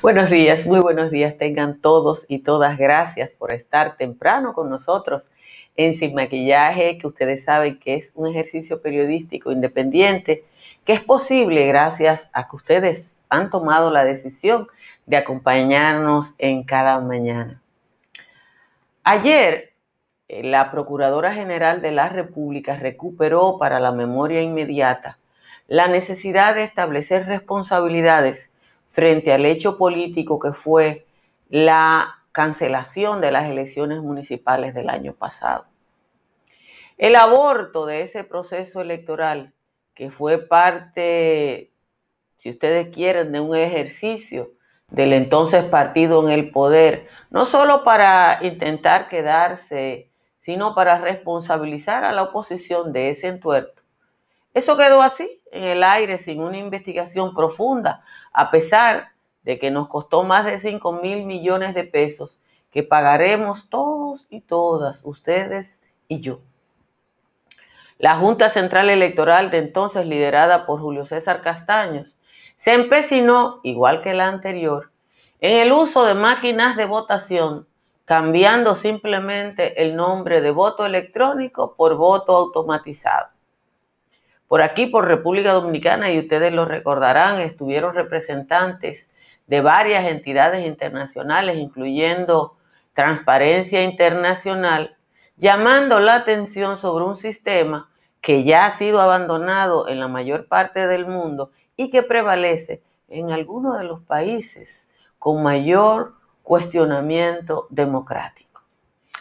Buenos días, muy buenos días tengan todos y todas. Gracias por estar temprano con nosotros en Sin Maquillaje, que ustedes saben que es un ejercicio periodístico independiente, que es posible gracias a que ustedes han tomado la decisión de acompañarnos en cada mañana. Ayer, eh, la Procuradora General de la República recuperó para la memoria inmediata la necesidad de establecer responsabilidades frente al hecho político que fue la cancelación de las elecciones municipales del año pasado. El aborto de ese proceso electoral, que fue parte, si ustedes quieren, de un ejercicio del entonces partido en el poder, no solo para intentar quedarse, sino para responsabilizar a la oposición de ese entuerto. Eso quedó así, en el aire sin una investigación profunda, a pesar de que nos costó más de 5 mil millones de pesos que pagaremos todos y todas, ustedes y yo. La Junta Central Electoral de entonces, liderada por Julio César Castaños, se empecinó, igual que la anterior, en el uso de máquinas de votación, cambiando simplemente el nombre de voto electrónico por voto automatizado. Por aquí, por República Dominicana, y ustedes lo recordarán, estuvieron representantes de varias entidades internacionales, incluyendo Transparencia Internacional, llamando la atención sobre un sistema que ya ha sido abandonado en la mayor parte del mundo y que prevalece en algunos de los países con mayor cuestionamiento democrático.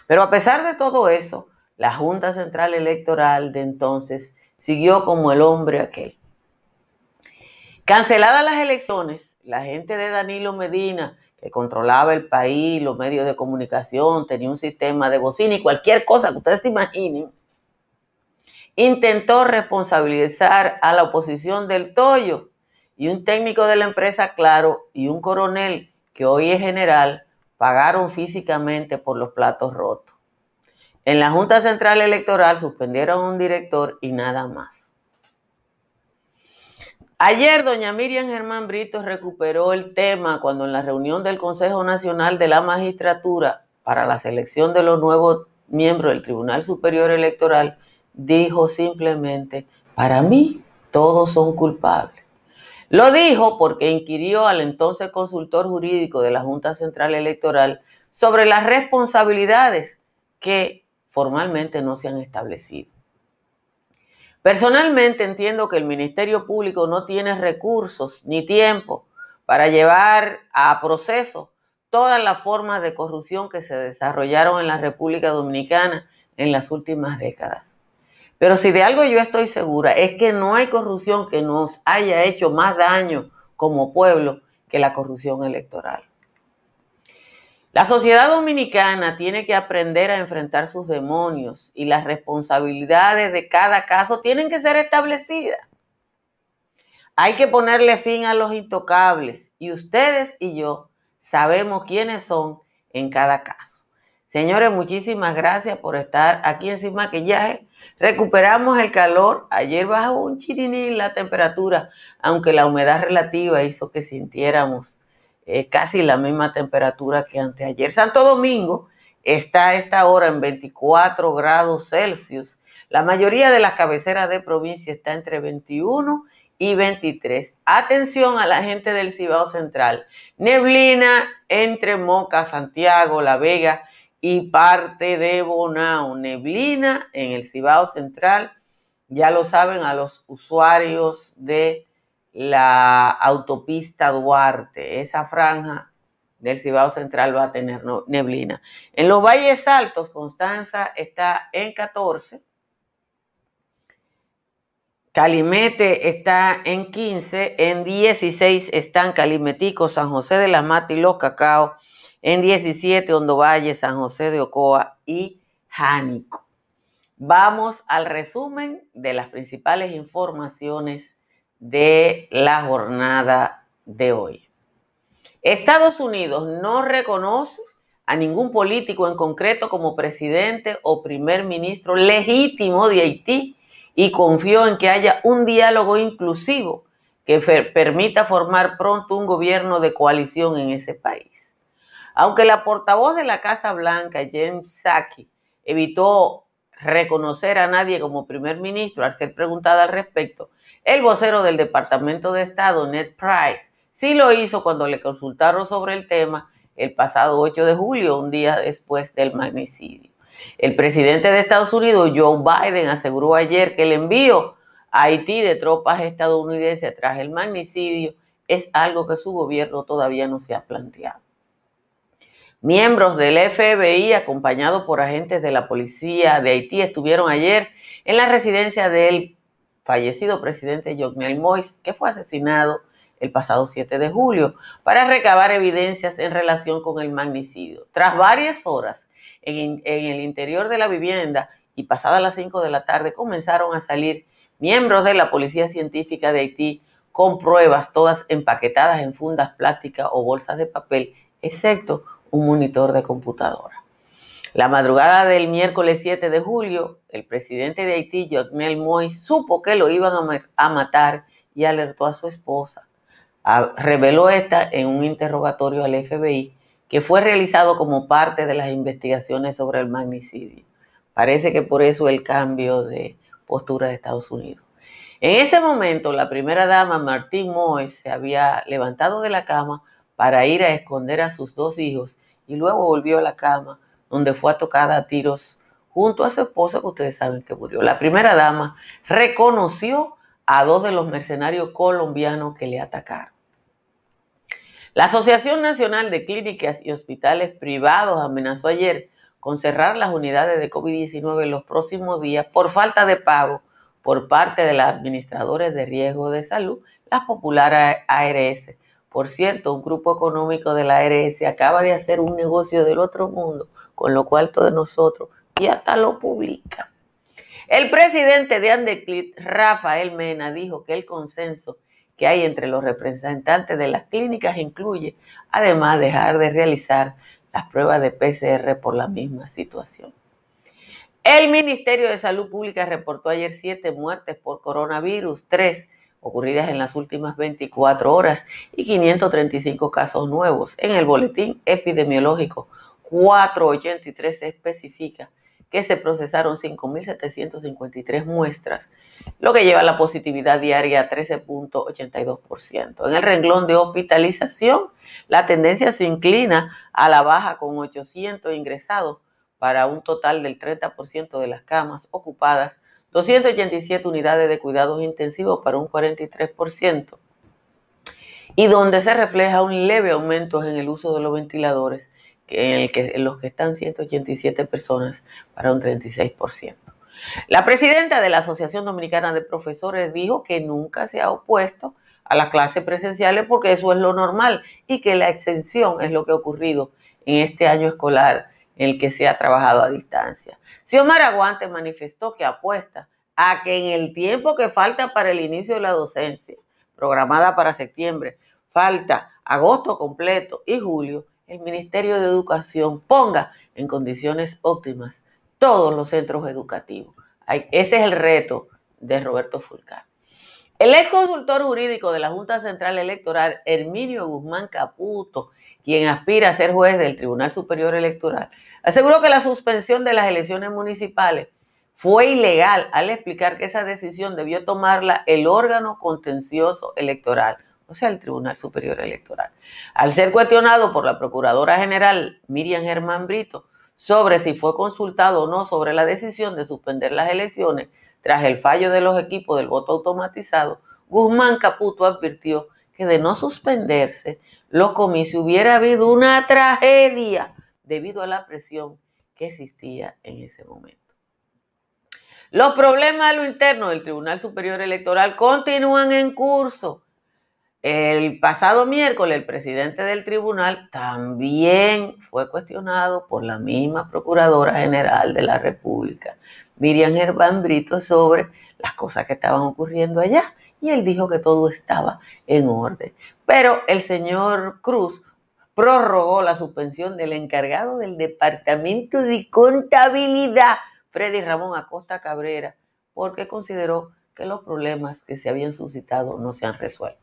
Pero a pesar de todo eso, la Junta Central Electoral de entonces siguió como el hombre aquel. Canceladas las elecciones, la gente de Danilo Medina, que controlaba el país, los medios de comunicación, tenía un sistema de bocina y cualquier cosa que ustedes se imaginen, intentó responsabilizar a la oposición del Toyo y un técnico de la empresa Claro y un coronel que hoy es general pagaron físicamente por los platos rotos. En la Junta Central Electoral suspendieron a un director y nada más. Ayer doña Miriam Germán Brito recuperó el tema cuando en la reunión del Consejo Nacional de la Magistratura para la selección de los nuevos miembros del Tribunal Superior Electoral dijo simplemente, para mí todos son culpables. Lo dijo porque inquirió al entonces consultor jurídico de la Junta Central Electoral sobre las responsabilidades que formalmente no se han establecido. Personalmente entiendo que el Ministerio Público no tiene recursos ni tiempo para llevar a proceso todas las formas de corrupción que se desarrollaron en la República Dominicana en las últimas décadas. Pero si de algo yo estoy segura es que no hay corrupción que nos haya hecho más daño como pueblo que la corrupción electoral. La sociedad dominicana tiene que aprender a enfrentar sus demonios y las responsabilidades de cada caso tienen que ser establecidas. Hay que ponerle fin a los intocables y ustedes y yo sabemos quiénes son en cada caso. Señores, muchísimas gracias por estar aquí en Sin Maquillaje. Recuperamos el calor. Ayer bajó un chirinín la temperatura, aunque la humedad relativa hizo que sintiéramos eh, casi la misma temperatura que anteayer. Santo Domingo está a esta hora en 24 grados Celsius. La mayoría de las cabeceras de provincia está entre 21 y 23. Atención a la gente del Cibao Central. Neblina entre Moca, Santiago, La Vega y parte de Bonao. Neblina en el Cibao Central. Ya lo saben a los usuarios de la autopista Duarte, esa franja del Cibao Central va a tener neblina. En los valles altos, Constanza está en 14, Calimete está en 15, en 16 están Calimetico, San José de la Mata y Los Cacao, en 17 Hondo Valle, San José de Ocoa y Jánico. Vamos al resumen de las principales informaciones de la jornada de hoy. Estados Unidos no reconoce a ningún político en concreto como presidente o primer ministro legítimo de Haití y confió en que haya un diálogo inclusivo que permita formar pronto un gobierno de coalición en ese país. Aunque la portavoz de la Casa Blanca, James Psaki, evitó reconocer a nadie como primer ministro al ser preguntada al respecto, el vocero del Departamento de Estado, Ned Price, sí lo hizo cuando le consultaron sobre el tema el pasado 8 de julio, un día después del magnicidio. El presidente de Estados Unidos, Joe Biden, aseguró ayer que el envío a Haití de tropas estadounidenses tras el magnicidio es algo que su gobierno todavía no se ha planteado. Miembros del FBI, acompañados por agentes de la policía de Haití, estuvieron ayer en la residencia del fallecido presidente Jovenel Moïse, que fue asesinado el pasado 7 de julio, para recabar evidencias en relación con el magnicidio. Tras varias horas en, el interior de la vivienda y pasadas las 5 de la tarde comenzaron a salir miembros de la Policía Científica de Haití con pruebas todas empaquetadas en fundas plásticas o bolsas de papel, excepto un monitor de computadora. La madrugada del miércoles 7 de julio, el presidente de Haití, Jovenel Moïse, supo que lo iban a matar y alertó a su esposa. reveló esta en un interrogatorio al FBI que fue realizado como parte de las investigaciones sobre el magnicidio. Parece que por eso el cambio de postura de Estados Unidos. En ese momento, la primera dama, Martín Moy, se había levantado de la cama para ir a esconder a sus dos hijos y luego volvió a la cama donde fue tocada a tiros junto a su esposa que ustedes saben que murió. La primera dama reconoció a dos de los mercenarios colombianos que le atacaron. La Asociación Nacional de Clínicas y Hospitales Privados amenazó ayer con cerrar las unidades de COVID-19 en los próximos días por falta de pago por parte de los administradores de riesgo de salud, las populares ARS. Por cierto, un grupo económico de la ARS acaba de hacer un negocio del otro mundo con lo cual todos nosotros y hasta lo publica. El presidente de Andeclit, Rafael Mena, dijo que el consenso que hay entre los representantes de las clínicas incluye, además, dejar de realizar las pruebas de PCR por la misma situación. El Ministerio de Salud Pública reportó ayer siete muertes por coronavirus, tres ocurridas en las últimas 24 horas y 535 casos nuevos. En el boletín epidemiológico 483 se especifica que se procesaron 5.753 muestras, lo que lleva la positividad diaria a 13.82%. En el renglón de hospitalización, la tendencia se inclina a la baja con 800 ingresados para un total del 30% de las camas ocupadas, 287 unidades de cuidados intensivos para un 43%, y donde se refleja un leve aumento en el uso de los ventiladores en, que, los que están 187 personas para un 36%. La presidenta de la Asociación Dominicana de Profesores dijo que nunca se ha opuesto a las clases presenciales porque eso es lo normal y que la exención es lo que ha ocurrido en este año escolar el que se ha trabajado a distancia. Xiomara Aguante manifestó que apuesta a que en el tiempo que falta para el inicio de la docencia, programada para septiembre, falta agosto completo y julio, el Ministerio de Educación ponga en condiciones óptimas todos los centros educativos. Ese es el reto de Roberto Fulcar. El ex consultor jurídico de la Junta Central Electoral, Herminio Guzmán Caputo, quien aspira a ser juez del Tribunal Superior Electoral, aseguró que la suspensión de las elecciones municipales fue ilegal al explicar que esa decisión debió tomarla el órgano contencioso electoral, o sea, el Tribunal Superior Electoral. Al ser cuestionado por la Procuradora General Miriam Germán Brito sobre si fue consultado o no sobre la decisión de suspender las elecciones tras el fallo de los equipos del voto automatizado, Guzmán Caputo advirtió que de no suspenderse los comicios hubiera habido una tragedia debido a la presión que existía en ese momento. Los problemas a lo interno del Tribunal Superior Electoral continúan en curso. El pasado miércoles el presidente del tribunal también fue cuestionado por la misma Procuradora General de la República, Miriam Germán Brito, sobre las cosas que estaban ocurriendo allá. Y él dijo que todo estaba en orden. Pero el señor Cruz prorrogó la suspensión del encargado del Departamento de Contabilidad, Freddy Ramón Acosta Cabrera, porque consideró que los problemas que se habían suscitado no se han resuelto.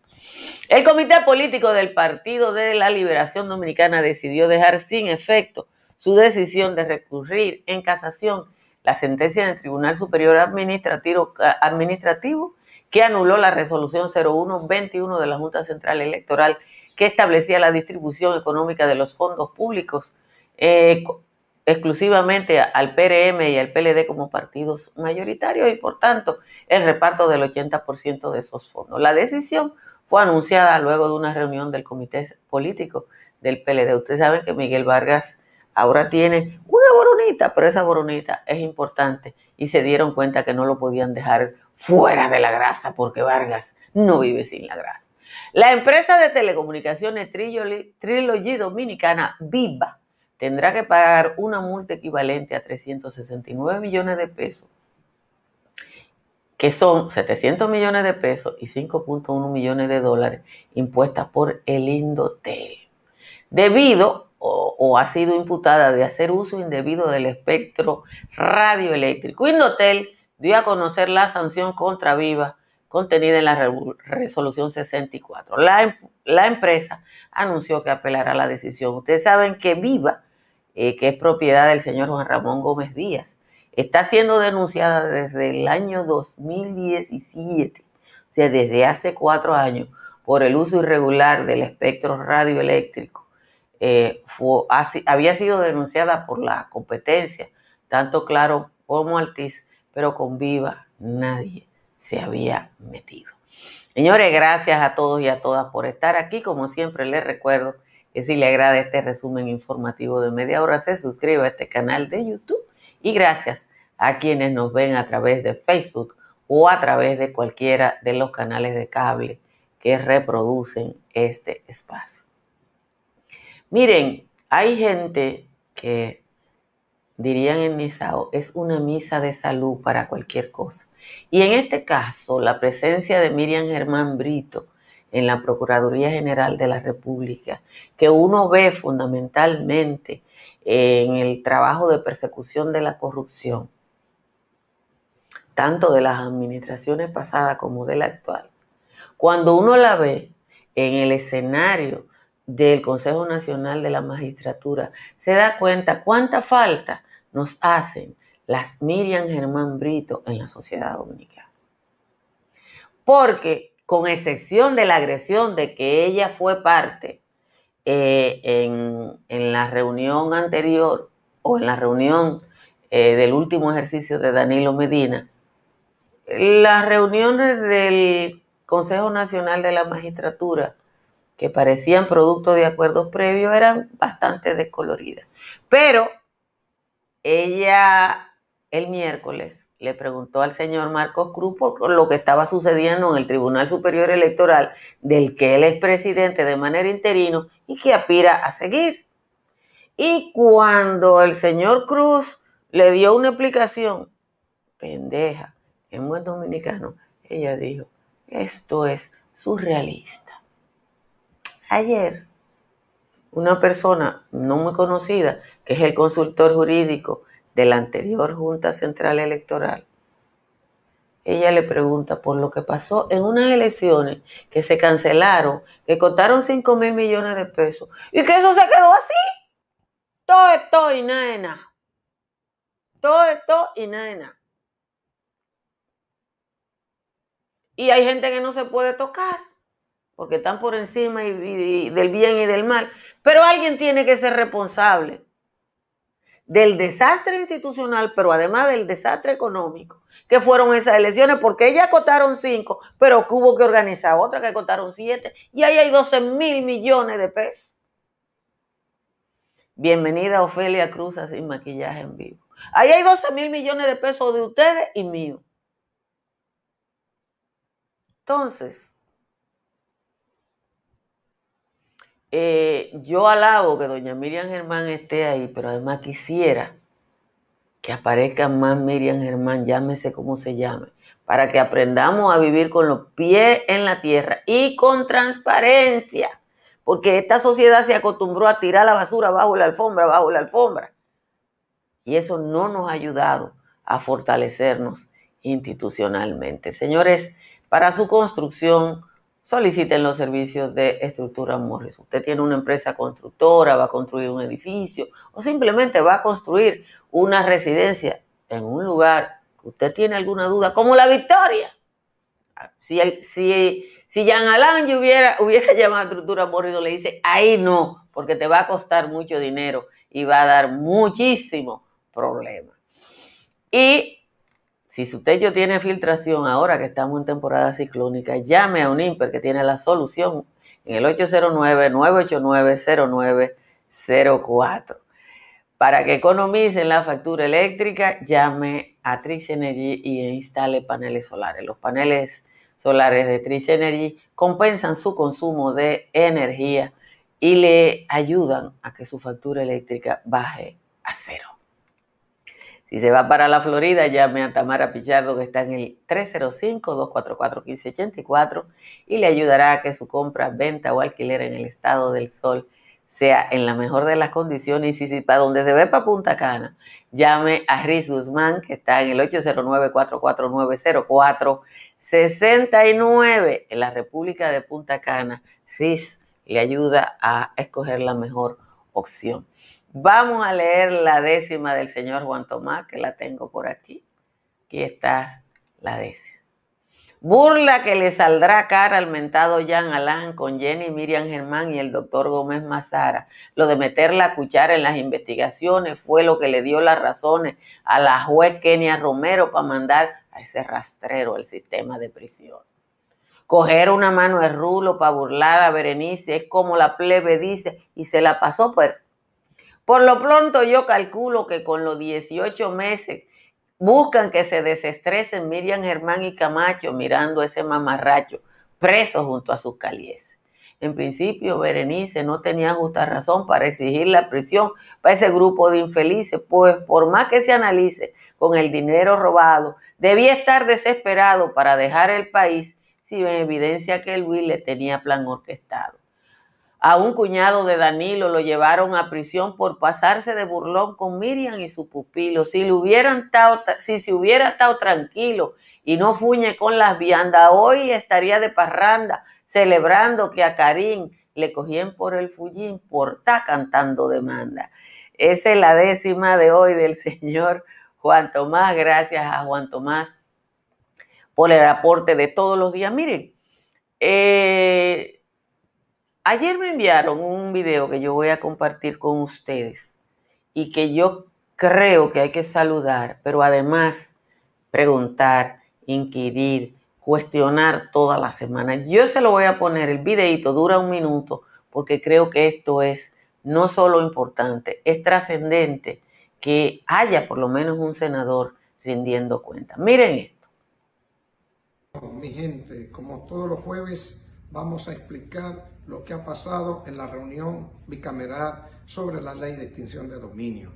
El comité político del Partido de la Liberación Dominicana decidió dejar sin efecto su decisión de recurrir en casación la sentencia del Tribunal Superior Administrativo, Administrativo que anuló la resolución 0121 de la Junta Central Electoral que establecía la distribución económica de los fondos públicos eh, exclusivamente al PRM y al PLD como partidos mayoritarios y por tanto el reparto del 80% de esos fondos. La decisión fue anunciada luego de una reunión del comité político del PLD. Ustedes saben que Miguel Vargas ahora tiene una boronita, pero esa boronita es importante y se dieron cuenta que no lo podían dejar fuera de la grasa porque Vargas no vive sin la grasa. La empresa de telecomunicaciones Trilogy Dominicana Viva tendrá que pagar una multa equivalente a 369 millones de pesos que son 700 millones de pesos y 5.1 millones de dólares impuestas por el Indotel, debido o, ha sido imputada de hacer uso indebido del espectro radioeléctrico. Indotel dio a conocer la sanción contra Viva contenida en la resolución 64. La, em, la empresa anunció que apelará la decisión. Ustedes saben que Viva, eh, que es propiedad del señor Juan Ramón Gómez Díaz, está siendo denunciada desde el año 2017, o sea, desde hace cuatro años, por el uso irregular del espectro radioeléctrico. Eh, había sido denunciada por la competencia, tanto Claro como Altiz, pero con Viva nadie se había metido. Señores, gracias a todos y a todas por estar aquí. Como siempre, les recuerdo que si le agrada este resumen informativo de media hora, se suscriba a este canal de YouTube y gracias a quienes nos ven a través de Facebook o a través de cualquiera de los canales de cable que reproducen este espacio. Miren, hay gente que dirían en Misao, es una misa de salud para cualquier cosa. Y en este caso, la presencia de Miriam Germán Brito en la Procuraduría General de la República, que uno ve fundamentalmente en el trabajo de persecución de la corrupción, tanto de las administraciones pasadas como de la actual, cuando uno la ve en el escenario del Consejo Nacional de la Magistratura, se da cuenta cuánta falta nos hacen las Miriam Germán Brito en la sociedad dominicana. Porque, con excepción de la agresión de que ella fue parte eh, en, la reunión anterior o en la reunión eh, del último ejercicio de Danilo Medina, las reuniones del Consejo Nacional de la Magistratura, que parecían producto de acuerdos previos, eran bastante descoloridas. Pero ella el miércoles le preguntó al señor Marcos Cruz por lo que estaba sucediendo en el Tribunal Superior Electoral, del que él es presidente de manera interino y que aspira a seguir. Y cuando el señor Cruz le dio una explicación, pendeja, en buen dominicano, ella dijo, esto es surrealista. Ayer, una persona no muy conocida, que es el consultor jurídico de la anterior Junta Central Electoral, ella le pregunta por lo que pasó en unas elecciones que se cancelaron, que costaron 5 mil millones de pesos y que eso se quedó así. Todo esto y nada Todo esto y nada. Y hay gente que no se puede tocar porque están por encima del bien y del mal. Pero alguien tiene que ser responsable del desastre institucional, pero además del desastre económico, que fueron esas elecciones, porque ellas costaron cinco, pero hubo que organizar otra que costaron siete, y ahí hay 12 mil millones de pesos. Bienvenida Ofelia Cruz sin maquillaje en vivo. Ahí hay 12 mil millones de pesos de ustedes y mío. Entonces, eh, yo alabo que doña Miriam Germán esté ahí, pero además quisiera que aparezca más Miriam Germán, llámese como se llame, para que aprendamos a vivir con los pies en la tierra y con transparencia, porque esta sociedad se acostumbró a tirar la basura bajo la alfombra, bajo la alfombra. Y eso no nos ha ayudado a fortalecernos institucionalmente. Señores, para su construcción, soliciten los servicios de estructura Morris. Usted tiene una empresa constructora, va a construir un edificio o simplemente va a construir una residencia en un lugar que usted tiene alguna duda, como la Victoria. Si, si, si Jean Alain hubiera, hubiera llamado a estructura Morris, le dice, ahí no, porque te va a costar mucho dinero y va a dar muchísimo problema. Y si su techo tiene filtración, ahora que estamos en temporada ciclónica, llame a un IMPER que tiene la solución en el 809-989-0904. Para que economicen la factura eléctrica, llame a Trish Energy y instale paneles solares. Los paneles solares de Trish Energy compensan su consumo de energía y le ayudan a que su factura eléctrica baje a cero. Si se va para la Florida, llame a Tamara Pichardo, que está en el 305-244-1584 y le ayudará a que su compra, venta o alquiler en el estado del sol sea en la mejor de las condiciones. Y si, para donde se ve para Punta Cana, llame a Riz Guzmán, que está en el 809-449-0469 en la República de Punta Cana. Riz le ayuda a escoger la mejor opción. Vamos a leer la décima del señor Juan Tomás, que la tengo por aquí. Aquí está la décima. Burla que le saldrá cara al mentado Jan Alain con Jenny Miriam Germán y el doctor Gómez Mazara. Lo de meter la cuchara en las investigaciones fue lo que le dio las razones a la juez Kenia Romero para mandar a ese rastrero al sistema de prisión. Coger una mano de rulo para burlar a Berenice es como la plebe dice y se la pasó por por lo pronto yo calculo que con los 18 meses buscan que se desestresen Miriam Germán y Camacho mirando ese mamarracho preso junto a sus calieses. En principio, Berenice no tenía justa razón para exigir la prisión para ese grupo de infelices, pues por más que se analice con el dinero robado, debía estar desesperado para dejar el país si en evidencia que Luis le tenía plan orquestado a un cuñado de Danilo lo llevaron a prisión por pasarse de burlón con Miriam y su pupilo. Si, hubieran si se hubiera estado tranquilo y no fuñe con las viandas, hoy estaría de parranda celebrando que a Karim le cogían por el fullín por estar cantando demanda. Esa es la décima de hoy del señor Juan Tomás. Gracias a Juan Tomás por el aporte de todos los días. Miren, eh, Ayer me enviaron un video que yo voy a compartir con ustedes y que yo creo que hay que saludar, pero además preguntar, inquirir, cuestionar toda la semana. Yo se lo voy a poner, el videito dura un minuto porque creo que esto es no solo importante, es trascendente que haya por lo menos un senador rindiendo cuenta. Miren esto. Mi gente, como todos los jueves, vamos a explicar lo que ha pasado en la reunión bicameral sobre la ley de extinción de dominio.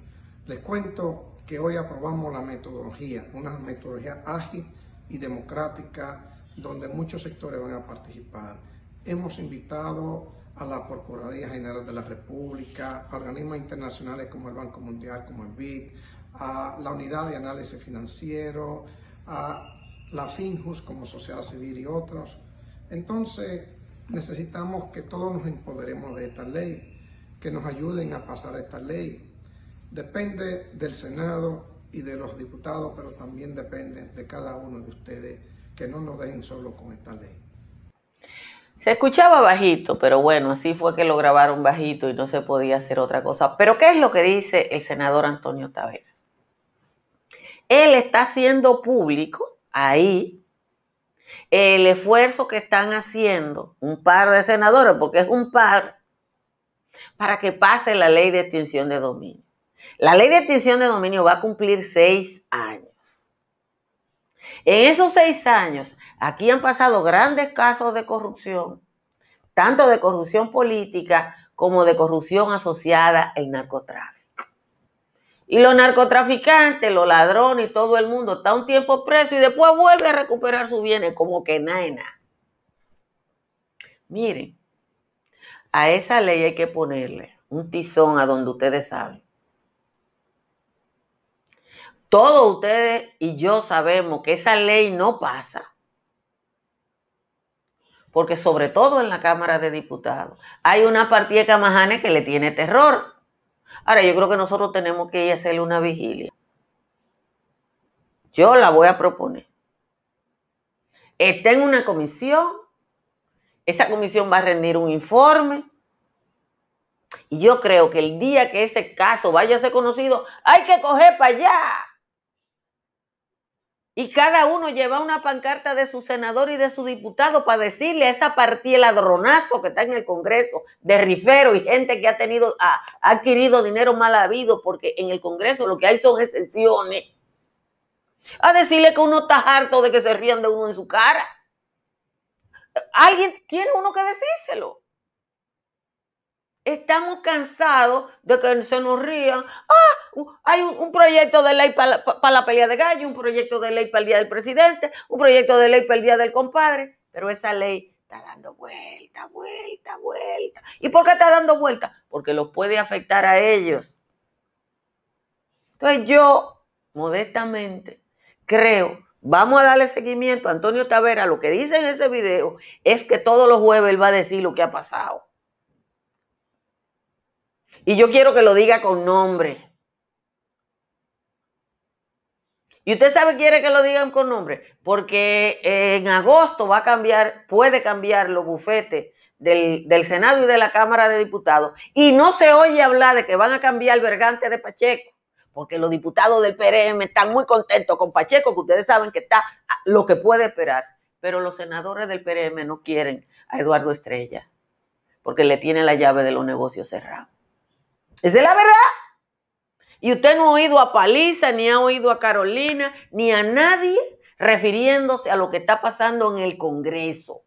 Les cuento que hoy aprobamos la metodología, una metodología ágil y democrática donde muchos sectores van a participar. Hemos invitado a la Procuraduría General de la República, a organismos internacionales como el Banco Mundial, como el BID, a la Unidad de Análisis Financiero, a la FINJUS como sociedad civil y otros. Entonces, necesitamos que todos nos empoderemos de esta ley, que nos ayuden a pasar esta ley. Depende del Senado y de los diputados, pero también depende de cada uno de ustedes que no nos dejen solo con esta ley. Se escuchaba bajito, pero bueno, así fue que lo grabaron bajito y no se podía hacer otra cosa. Pero ¿qué es lo que dice el senador Antonio Taveras? Él está haciendo público ahí el esfuerzo que están haciendo un par de senadores, porque es un par, para que pase la ley de extinción de dominio. La ley de extinción de dominio va a cumplir seis años. En esos seis años, aquí han pasado grandes casos de corrupción, tanto de corrupción política como de corrupción asociada al narcotráfico. Y los narcotraficantes, los ladrones y todo el mundo está un tiempo preso y después vuelve a recuperar sus bienes como que nada. Miren, a esa ley hay que ponerle un tizón a donde ustedes saben. Todos ustedes y yo sabemos que esa ley no pasa. Porque sobre todo en la Cámara de Diputados hay una partida de Camajanes que le tiene terror. Ahora, yo creo que nosotros tenemos que hacerle una vigilia. Yo la voy a proponer. Está en una comisión. Esa comisión va a rendir un informe. Y yo creo que el día que ese caso vaya a ser conocido, hay que coger para allá y cada uno lleva una pancarta de su senador y de su diputado para decirle a esa partida ladronazo que está en el Congreso, de rifero y gente que ha tenido, ha, adquirido dinero mal habido, porque en el Congreso lo que hay son exenciones. A decirle que uno está harto de que se rían de uno en su cara. Alguien tiene uno que decírselo. Estamos cansados de que se nos rían. Ah, hay un, proyecto de ley para la pelea de gallo, un proyecto de ley para el día del presidente, un proyecto de ley para el día del compadre, pero esa ley está dando vuelta, vuelta, vuelta. ¿Y por qué está dando vuelta? Porque los puede afectar a ellos. Entonces yo, modestamente, creo, vamos a darle seguimiento a Antonio Tavera. Lo que dice en ese video es que todos los jueves él va a decir lo que ha pasado. Y yo quiero que lo diga con nombre. Y usted sabe quiere que lo digan con nombre, porque en agosto va a cambiar, puede cambiar los bufetes del, Senado y de la Cámara de Diputados. Y no se oye hablar de que van a cambiar el vergante de Pacheco, porque los diputados del PRM están muy contentos con Pacheco, que ustedes saben que está lo que puede esperarse. Pero los senadores del PRM no quieren a Eduardo Estrella, porque le tiene la llave de los negocios cerrados. Esa es la verdad. Y usted no ha oído a Paliza, ni ha oído a Carolina, ni a nadie refiriéndose a lo que está pasando en el Congreso.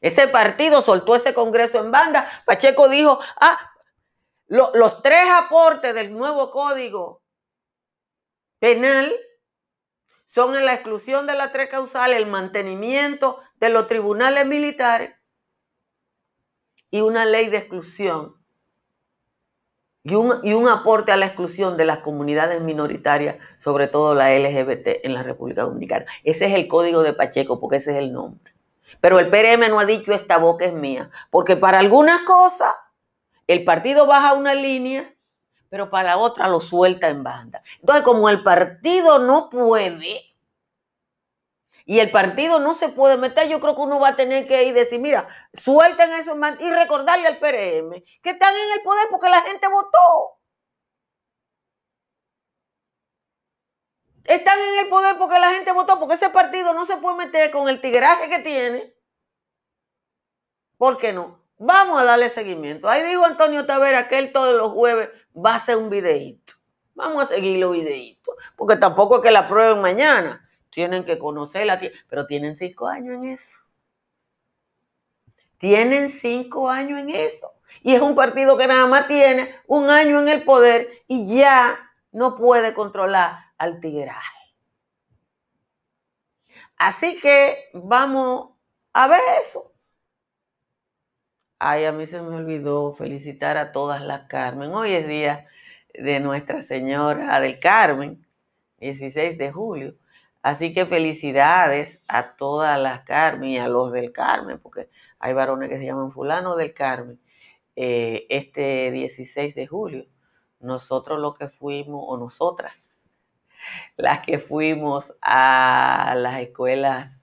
Ese partido soltó ese Congreso en banda. Pacheco dijo, ah, los tres aportes del nuevo código penal son en la exclusión de las tres causales, el mantenimiento de los tribunales militares y una ley de exclusión y un, aporte a la exclusión de las comunidades minoritarias, sobre todo la LGBT en la República Dominicana. Ese es el código de Pacheco, porque ese es el nombre. Pero el PRM no ha dicho esta boca es mía, porque para algunas cosas el partido baja una línea, pero para la otra lo suelta en banda. Entonces, como el partido no puede y el partido no se puede meter, yo creo que uno va a tener que ir y decir, mira, suelten eso y recordarle al PRM que están en el poder porque la gente votó. Están en el poder porque la gente votó, porque ese partido no se puede meter con el tigraje que tiene. ¿Por qué no? Vamos a darle seguimiento. Ahí dijo Antonio Tavera que él todos los jueves va a hacer un videíto. Vamos a seguir los videitos, porque tampoco es que la prueben mañana tienen que conocerla, pero tienen cinco años en eso. Tienen cinco años en eso. Y es un partido que nada más tiene un año en el poder y ya no puede controlar al tigral. Así que vamos a ver eso. Ay, a mí se me olvidó felicitar a todas las Carmen. Hoy es día de Nuestra Señora del Carmen, 16 de julio. Así que felicidades a todas las Carmen y a los del Carmen, porque hay varones que se llaman fulano del Carmen. Eh, este 16 de julio, nosotros los que fuimos, o nosotras, las que fuimos a las escuelas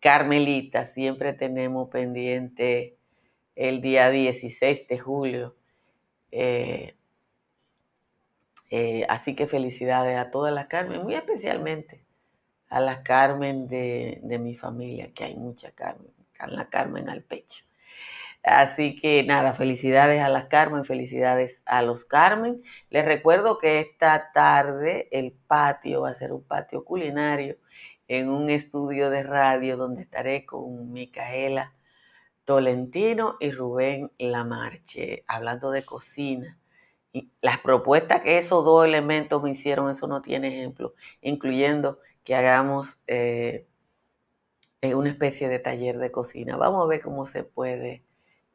carmelitas, siempre tenemos pendiente el día 16 de julio. Eh, eh, así que felicidades a todas las Carmen, muy especialmente a la Carmen de, mi familia, que hay mucha Carmen, la Carmen al pecho. Así que nada, felicidades a las Carmen, felicidades a los Carmen. Les recuerdo que esta tarde el patio va a ser un patio culinario en un estudio de radio donde estaré con Micaela Tolentino y Rubén Lamarche hablando de cocina. Y las propuestas que esos dos elementos me hicieron, eso no tiene ejemplo, incluyendo que hagamos eh, una especie de taller de cocina. Vamos a ver cómo se puede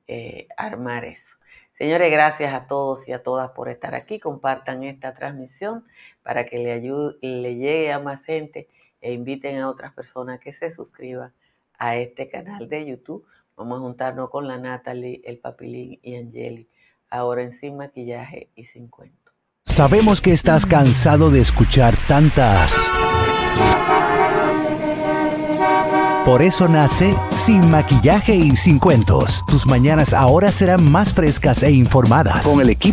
eh, armar eso. Señores, gracias a todos y a todas por estar aquí. Compartan esta transmisión para que le, ayude, le llegue a más gente e inviten a otras personas que se suscriban a este canal de YouTube. Vamos a juntarnos con la Natalie, el Papilín y Angeli, ahora en Sin Maquillaje y Sin Cuento. Sabemos que estás cansado de escuchar tantas por eso nace Sin Maquillaje y Sin Cuentos. Tus mañanas ahora serán más frescas e informadas. Con el equipo